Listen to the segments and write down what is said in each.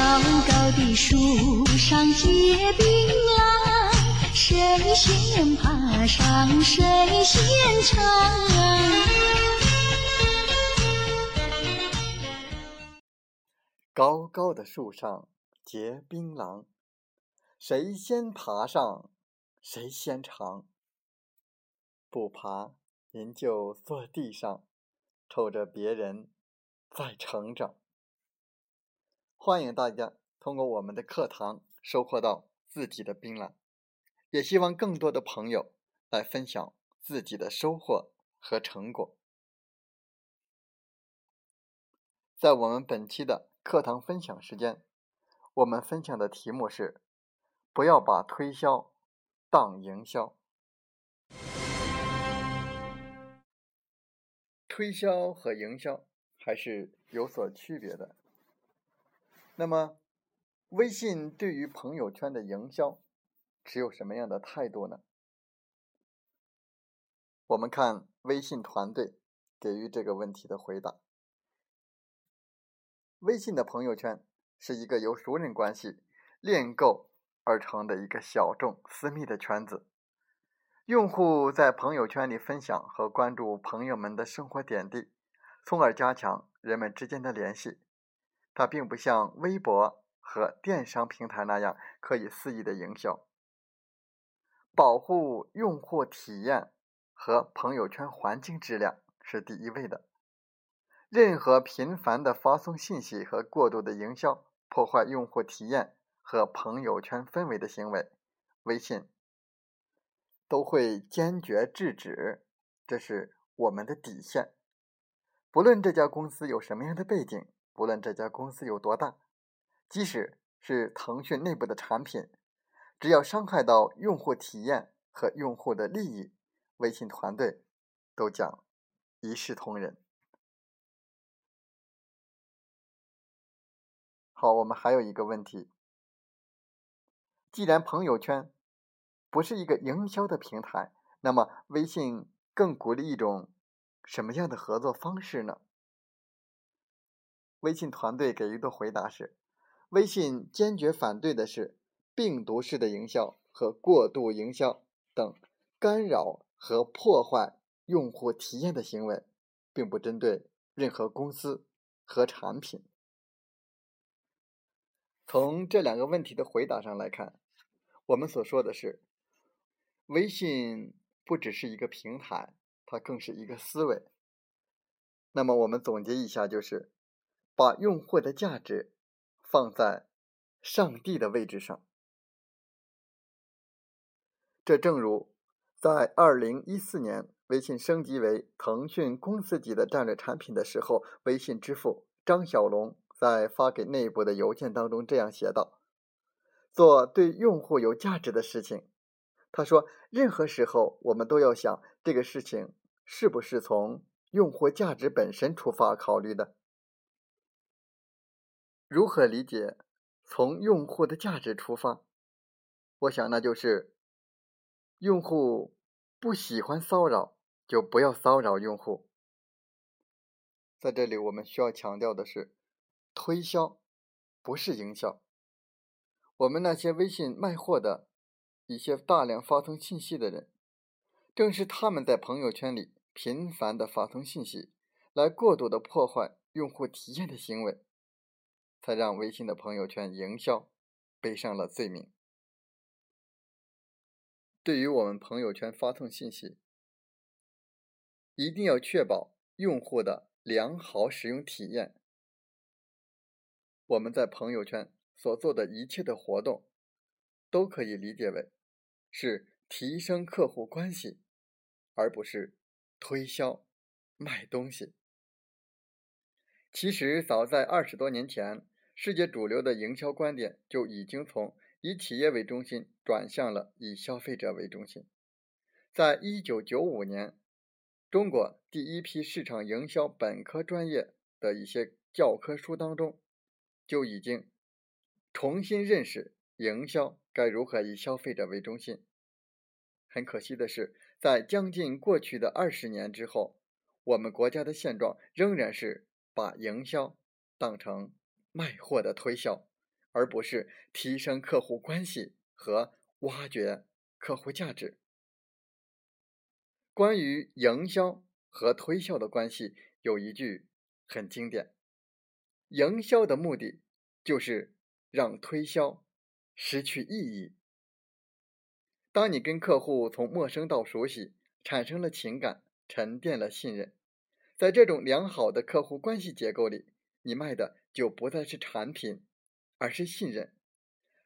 高高的树上结槟榔，谁先爬上谁先尝。高高的树上结槟榔，谁先爬上谁先尝。不爬，您就坐地上，瞅着别人在成长。欢迎大家通过我们的课堂收获到自己的槟榔，也希望更多的朋友来分享自己的收获和成果。在我们本期的课堂分享时间，我们分享的题目是：不要把推销当营销。推销和营销还是有所区别的。那么，微信对于朋友圈的营销持有什么样的态度呢？我们看微信团队给予这个问题的回答：微信的朋友圈是一个由熟人关系链构而成的一个小众私密的圈子。用户在朋友圈里分享和关注朋友们的生活点滴，从而加强人们之间的联系。它并不像微博和电商平台那样可以肆意的营销。保护用户体验和朋友圈环境质量是第一位的。任何频繁的发送信息和过度的营销，破坏用户体验和朋友圈氛围的行为，微信。都会坚决制止，这是我们的底线。不论这家公司有什么样的背景，不论这家公司有多大，即使是腾讯内部的产品，只要伤害到用户体验和用户的利益，微信团队都将一视同仁。好，我们还有一个问题：既然朋友圈，不是一个营销的平台，那么微信更鼓励一种什么样的合作方式呢？微信团队给予的回答是：微信坚决反对的是病毒式的营销和过度营销等干扰和破坏用户体验的行为，并不针对任何公司和产品。从这两个问题的回答上来看，我们所说的是。微信不只是一个平台，它更是一个思维。那么我们总结一下，就是把用户的价值放在上帝的位置上。这正如在二零一四年微信升级为腾讯公司级的战略产品的时候，微信支付张小龙在发给内部的邮件当中这样写道：“做对用户有价值的事情。”他说：“任何时候，我们都要想这个事情是不是从用户价值本身出发考虑的。如何理解从用户的价值出发？我想，那就是用户不喜欢骚扰，就不要骚扰用户。在这里，我们需要强调的是，推销不是营销。我们那些微信卖货的。”一些大量发送信息的人，正是他们在朋友圈里频繁的发送信息，来过度的破坏用户体验的行为，才让微信的朋友圈营销背上了罪名。对于我们朋友圈发送信息，一定要确保用户的良好使用体验。我们在朋友圈所做的一切的活动，都可以理解为。是提升客户关系，而不是推销卖东西。其实早在二十多年前，世界主流的营销观点就已经从以企业为中心转向了以消费者为中心。在一九九五年，中国第一批市场营销本科专业的一些教科书当中，就已经重新认识营销该如何以消费者为中心。很可惜的是，在将近过去的二十年之后，我们国家的现状仍然是把营销当成卖货的推销，而不是提升客户关系和挖掘客户价值。关于营销和推销的关系，有一句很经典：营销的目的就是让推销失去意义。当你跟客户从陌生到熟悉，产生了情感，沉淀了信任，在这种良好的客户关系结构里，你卖的就不再是产品，而是信任。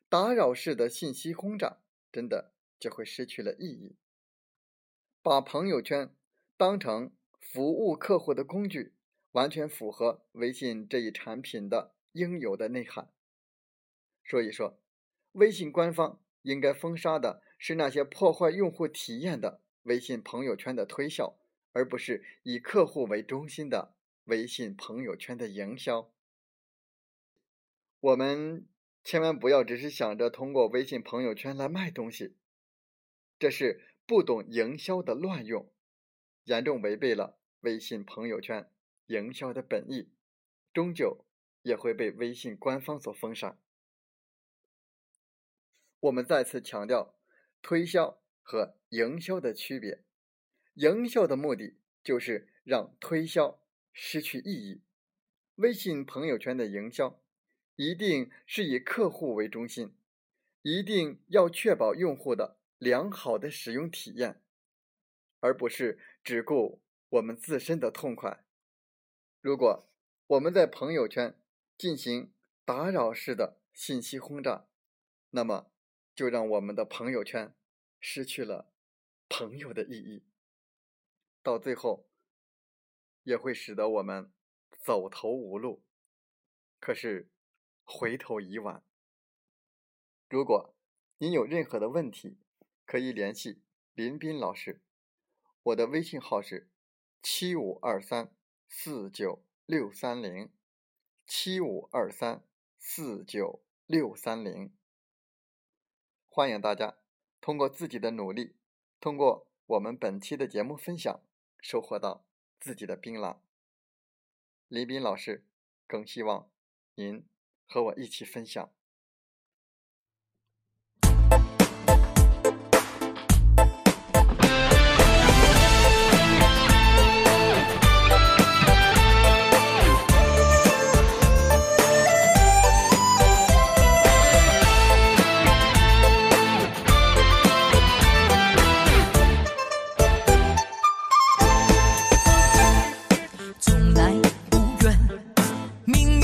打扰式的信息轰炸，真的就会失去了意义。把朋友圈当成服务客户的工具，完全符合微信这一产品的应有的内涵。所以说，微信官方应该封杀的。是那些破坏用户体验的微信朋友圈的推销，而不是以客户为中心的微信朋友圈的营销。我们千万不要只是想着通过微信朋友圈来卖东西，这是不懂营销的乱用，严重违背了微信朋友圈营销的本意，终究也会被微信官方所封杀。我们再次强调。推销和营销的区别，营销的目的就是让推销失去意义。微信朋友圈的营销一定是以客户为中心，一定要确保用户的良好的使用体验，而不是只顾我们自身的痛快。如果我们在朋友圈进行打扰式的信息轰炸，那么。就让我们的朋友圈失去了朋友的意义，到最后也会使得我们走投无路。可是回头已晚。如果您有任何的问题，可以联系林斌老师，我的微信号是七五二三四九六三零七五二三四九六三零。欢迎大家通过自己的努力，通过我们本期的节目分享，收获到自己的槟榔。林斌老师更希望您和我一起分享。从来不怨命运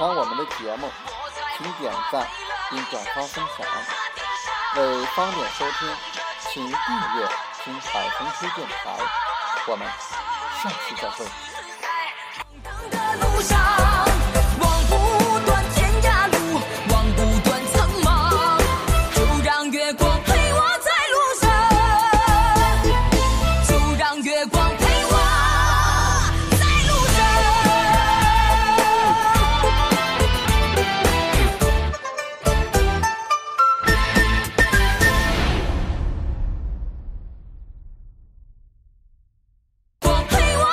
欢我们的节目，请点赞并转发分享。为方便收听。请订阅听海风吹电台，我们下期再会。